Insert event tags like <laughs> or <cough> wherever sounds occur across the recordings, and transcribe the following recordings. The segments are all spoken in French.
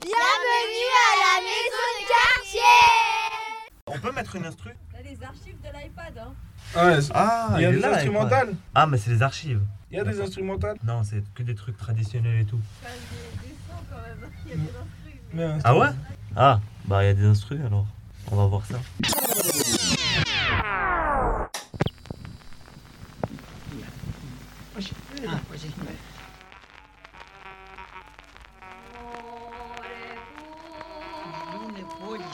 Bienvenue à la maison de quartier On peut mettre une instru Là, les archives de l'iPad, hein ah, ah, il y a des instrumentales Ah, mais c'est les archives Il y a des instrumentales Non, c'est que des trucs traditionnels et tout. <laughs> Ah ouais Ah, bah il y a des instrus alors. On va voir ça. Ah. ah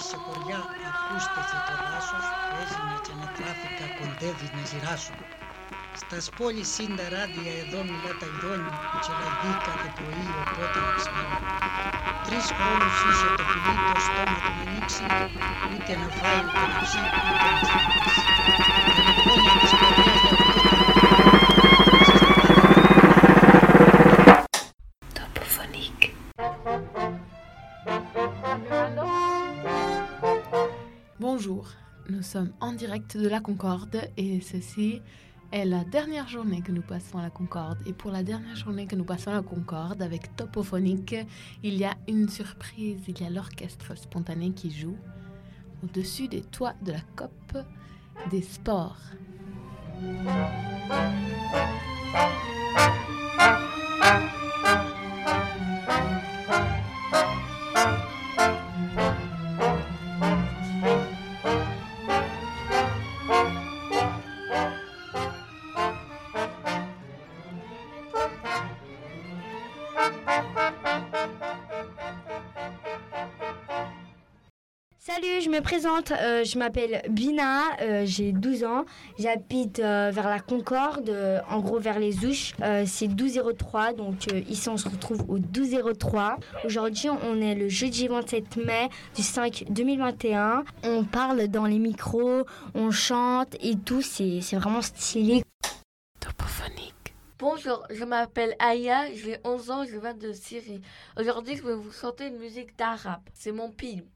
σε χωριά, ακούστε σε το δάσος, παίζουνε και με τράφικα κοντεύεις να ζηράσουν. Στας πόλεις είναι τα ράδια, εδώ μιλά τα ειδόνια, και λαγεί κάθε πρωί, οπότε να ξυπνάω. Τρεις χρόνους είχε το φιλί το στόμα του να ανοίξει, ούτε να φάει, ούτε να ψήσει, ούτε να σταματήσει. Sommes en direct de la Concorde et ceci est la dernière journée que nous passons à la Concorde. Et pour la dernière journée que nous passons à la Concorde avec Topophonique, il y a une surprise, il y a l'orchestre spontané qui joue au-dessus des toits de la COP des sports. Salut, je me présente, euh, je m'appelle Bina, euh, j'ai 12 ans, j'habite euh, vers la Concorde, euh, en gros vers les Ouches, Euh, c'est 1203, donc euh, ici on se retrouve au 1203. Aujourd'hui on est le jeudi 27 mai du 5 2021, on parle dans les micros, on chante et tout, c'est c'est vraiment stylé. Topophonique. Bonjour, je m'appelle Aya, j'ai 11 ans, je viens de Syrie. Aujourd'hui, je vais vous chanter une musique d'arabe. C'est mon film.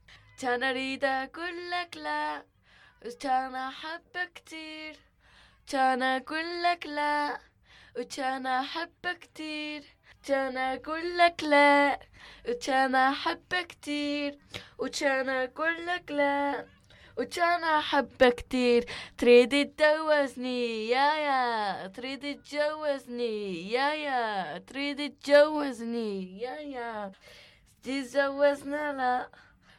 كان أريد أقول لك لا وكان أحبك كتير. كان أقول لك لا وكان أحبك كتير. كان أقول لك لا وكان أحبك كتير. وكان أقول لك لا وكان أحبك كتير. تريد تجوزني يا يا. تريد تجوزني يا يا. تريد تجوزني يا يا. تتجوزنا لا.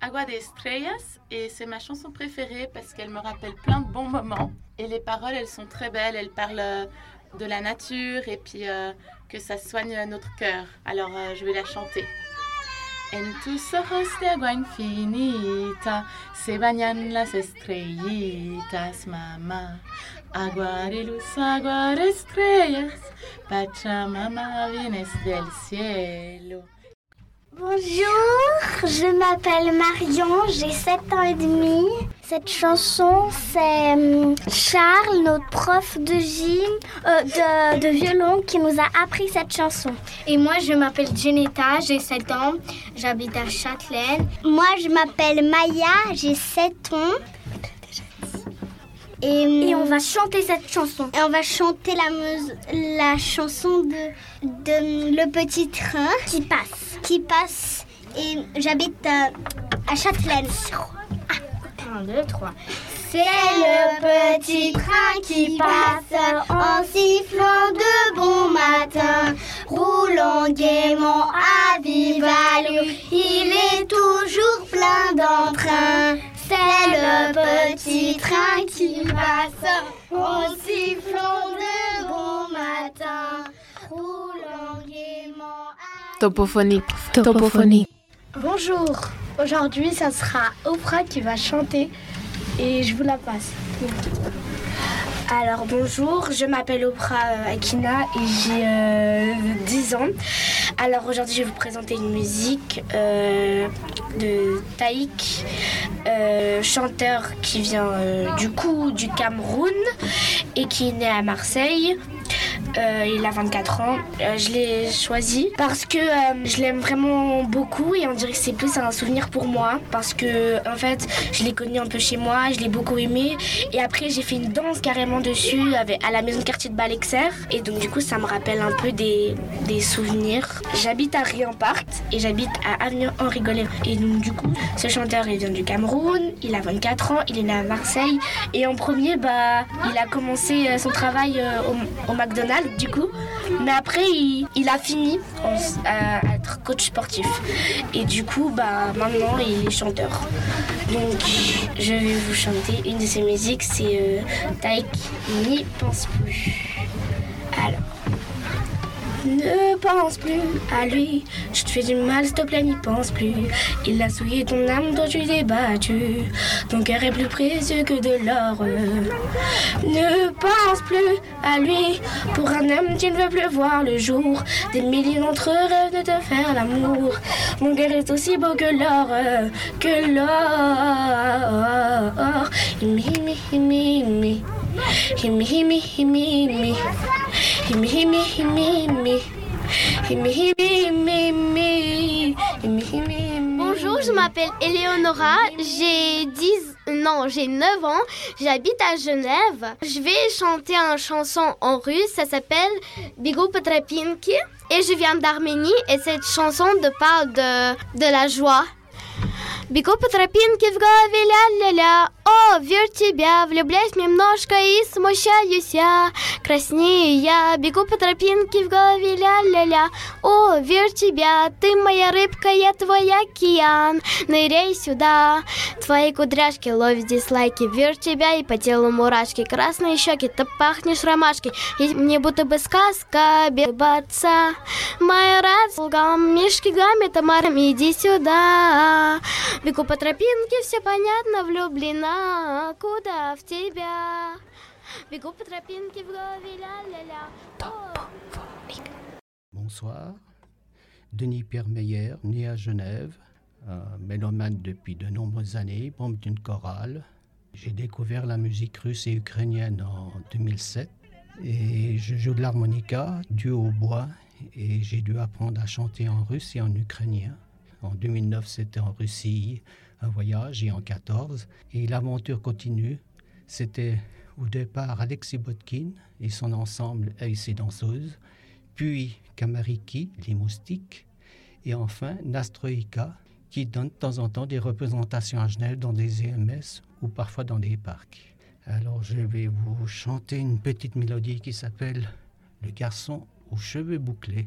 Agua de Estrellas et c'est ma chanson préférée parce qu'elle me rappelle plein de bons moments. Et les paroles, elles sont très belles, elles parlent euh, de la nature et puis euh, que ça soigne notre cœur. Alors, euh, je vais la chanter. En tus ojos de agua infinita se bañan las estrellitas, mamá. Agua de luz, agua de estrellas, Pachamama vienes del cielo. Bonjour, je m'appelle Marion, j'ai 7 ans et demi. Cette chanson, c'est hum, Charles, notre prof de gym, euh, de, de violon, qui nous a appris cette chanson. Et moi je m'appelle Geneta, j'ai 7 ans, j'habite à Châtelaine. Moi, je m'appelle Maya, j'ai 7 ans. Et, Et on va chanter cette chanson. et on va chanter la, la chanson de, de Le Petit Train qui passe. Qui passe. Et j'habite euh, à Châtelaine. 1, 2, 3. C'est le petit train qui passe en sifflant de bon matin, roulant gaiement à passe en sifflant de bon matin, roulant gaiement à Topophonique. Topophonique. Bonjour, aujourd'hui ça sera Oprah qui va chanter et je vous la passe. Alors bonjour, je m'appelle Oprah euh, Akina et j'ai euh, 10 ans. Alors aujourd'hui je vais vous présenter une musique. euh, de Taïk, euh, chanteur qui vient euh, du coup du Cameroun et qui est né à Marseille. Euh, il a 24 ans. Euh, je l'ai choisi parce que euh, je l'aime vraiment beaucoup et on dirait que c'est plus un souvenir pour moi parce que en fait je l'ai connu un peu chez moi, je l'ai beaucoup aimé et après j'ai fait une danse carrément dessus à la maison de quartier de Balexer et donc du coup ça me rappelle un peu des, des souvenirs. J'habite à Riampart et j'habite à Avenue Henri Gollet et donc du coup ce chanteur il vient du Cameroun, il a 24 ans, il est né à Marseille et en premier bah il a commencé son travail au McDonald's du coup. Mais après, il, a fini à être coach sportif. Et du coup, bah, maintenant, il est chanteur. Donc, je vais vous chanter une de ses musiques, c'est euh, Taïk, n'y pense plus. Ne pense plus à lui, je te fais du mal, s'il te plaît, n'y pense plus. Il a souillé ton âme, toi tu l'es battu. Ton cœur est plus précieux que de l'or. Ne pense plus à lui, pour un homme tu ne veux plus voir le jour. Des milliers d'entre eux rêvent de te faire l'amour. Mon cœur est aussi beau que l'or, que l'or. Himi. Himi, himi, himi, himi. Himi, himi, himi, himi. Himi, himi, himi, himi. Himi, himi, himi. Bonjour, je m'appelle Eleonora, j'ai 10 non, j'ai 9 ans, j'habite à Genève. Je vais chanter une chanson en russe, ça s'appelle Bigo Petrapinki et je viens d'Arménie et cette chanson de parle de, de la joie. Бегу по тропинке в голове ля-ля-ля О, верь тебя, влюбляюсь немножко и смущаюсь я. Краснею я, бегу по тропинке в голове ля-ля-ля. О, верь тебя, ты моя рыбка, я твой океан. Ныряй сюда, твои кудряшки ловят дизлайки Верь тебя и по телу мурашки. Красные щеки, ты пахнешь ромашкой И мне будто бы сказка бебаться. Моя радость лгам, мишки гамми, тамарам, иди сюда. Бегу по тропинке, все понятно, влюблена Куда в тебя? Бегу по тропинке в голове ля-ля-ля О. Bonsoir. Denis Pierre Meyer, né à Genève, euh, mélomane depuis de nombreuses années, membre d'une chorale. J'ai découvert la musique russe et ukrainienne en 2007 et je joue de l'harmonica, du hautbois et j'ai dû apprendre à chanter en russe et en ukrainien. En 2009, c'était en Russie, un voyage et en 14 et l'aventure continue. C'était au départ Alexis Botkin et son ensemble et ses danseuses puis Kamariki, les moustiques, et enfin Nastroïka, qui donne de temps en temps des représentations à Genève dans des EMS ou parfois dans des parcs. Alors je vais vous chanter une petite mélodie qui s'appelle Le garçon aux cheveux bouclés.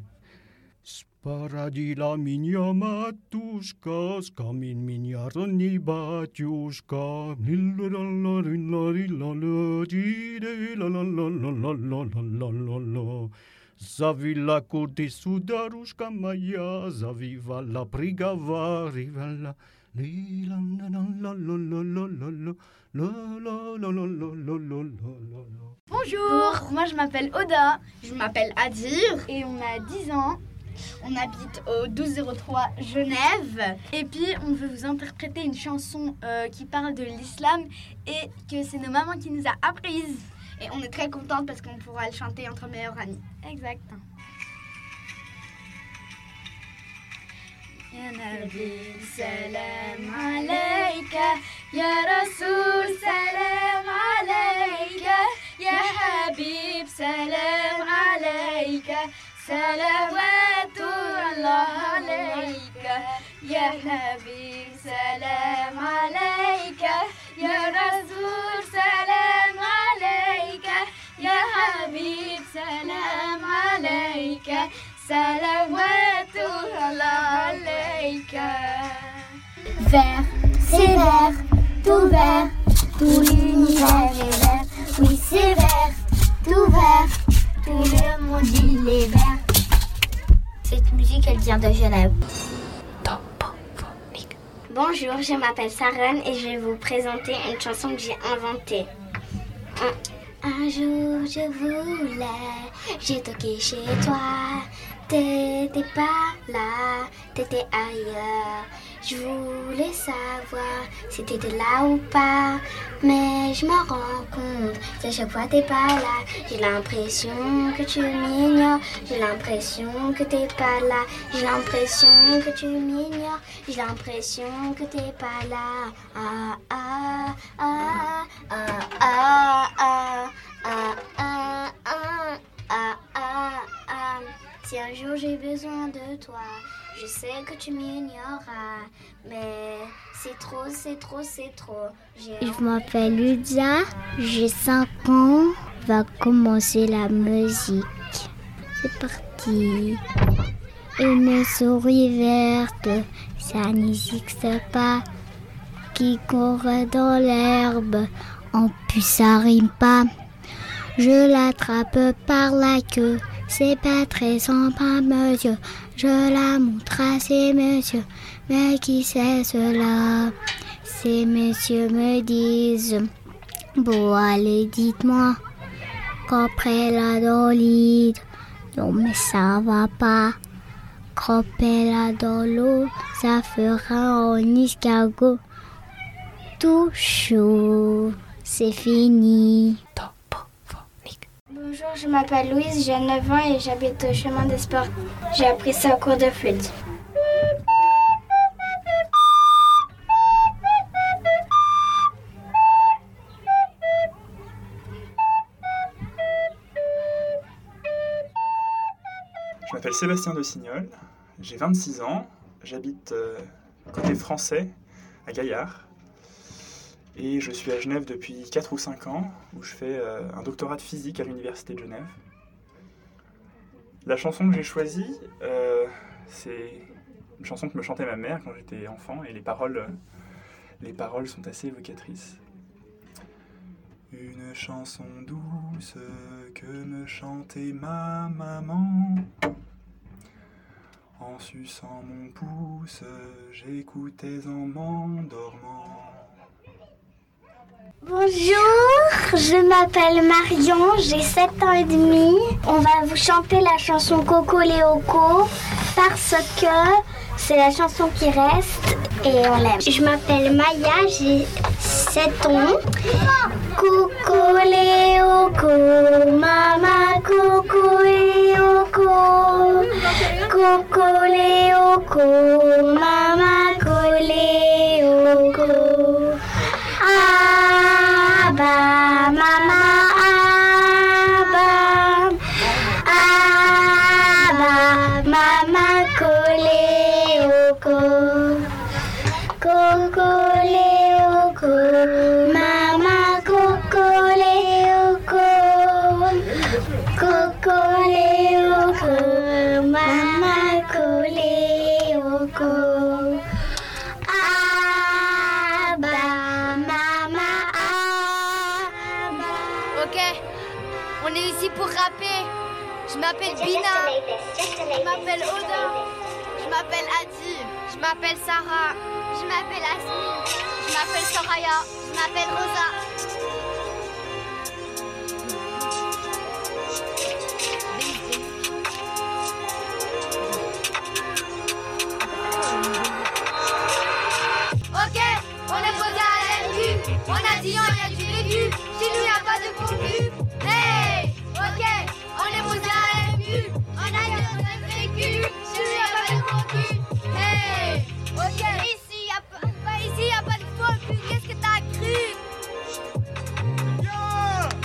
Sparadila minja matuška, skamin minja rani batjuška. Zavila kurti sudaruška maja, zavivala prigava rivala. Bonjour, moi je m'appelle Oda, je m'appelle Adir et on a 10 ans on habite au 1203 Genève et puis on veut vous interpréter une chanson euh, qui parle de l'islam et que c'est nos mamans qui nous a apprises. Et on est très contente parce qu'on pourra le chanter entre meilleurs amis. Exact. Salawatullah alayka. Ya Habib, salam alayka. Ya Rasul, salam alayka. Ya Habib, salam alayka. Salawatullah alayka. Vert, c'est vert, tout vert, tout l'univers est vert. Oui, c'est vert, tout vert, tout le monde il est vert. Cette musique, elle vient de Genève. Bonjour, je m'appelle Saran et je vais vous présenter une chanson que j'ai inventée. Un, un jour, je voulais, j'ai toqué chez toi. T'étais pas là, t'étais ailleurs. Je voulais savoir si t'étais là ou pas. Mais je me rends compte qu'à chaque fois t'es pas là. J'ai l'impression que tu m'ignores. J'ai l'impression que t'es pas là. J'ai l'impression que tu m'ignores. J'ai l'impression que t'es pas là. Ah ah ah ah ah ah ah ah ah ah ah ah. Si un jour j'ai besoin de toi, je sais que tu m'ignoreras. Mais c'est trop, c'est trop, c'est trop. Je m'appelle Ludia, j'ai 5 ans. Va commencer la musique. C'est parti. Une souris verte, ça n'existe pas. Qui court dans l'herbe, en plus ça rime pas. Je l'attrape par la queue, c'est pas très sympa, monsieur. Je la montre à ces messieurs, mais qui c'est cela? Ces messieurs me disent, bon allez dites-moi, qu'après la lit, non mais ça va pas. Cropper dans l'eau, ça fera en escargot. Tout chaud, c'est fini. Bonjour, je m'appelle Louise, j'ai 9 ans et j'habite au chemin des sports. J'ai appris ça au cours de flûte. Je m'appelle Sébastien de Signol, j'ai 26 ans, j'habite euh, côté français, à Gaillard. Et je suis à Genève depuis 4 ou 5 ans, où je fais euh, un doctorat de physique à l'Université de Genève. La chanson que j'ai choisie, euh, c'est une chanson que me chantait ma mère quand j'étais enfant, et les paroles, euh, les paroles sont assez évocatrices. Une chanson douce que me chantait ma maman. En suçant mon pouce, j'écoutais en m'endormant. Bonjour, je m'appelle Marion, j'ai 7 ans et demi. On va vous chanter la chanson Coco Léoco parce que c'est la chanson qui reste et on l'aime. Je m'appelle Maya, j'ai 7 ans. Coco Léoco, mama Coco Léoco. Coco Léoco, mama Coléoco. Abba, m'appelle Bina. Je m'appelle Oda. Je m'appelle Adi. Je m'appelle Sarah. Je m'appelle Asmi. Je m'appelle Soraya. Je m'appelle Rosa.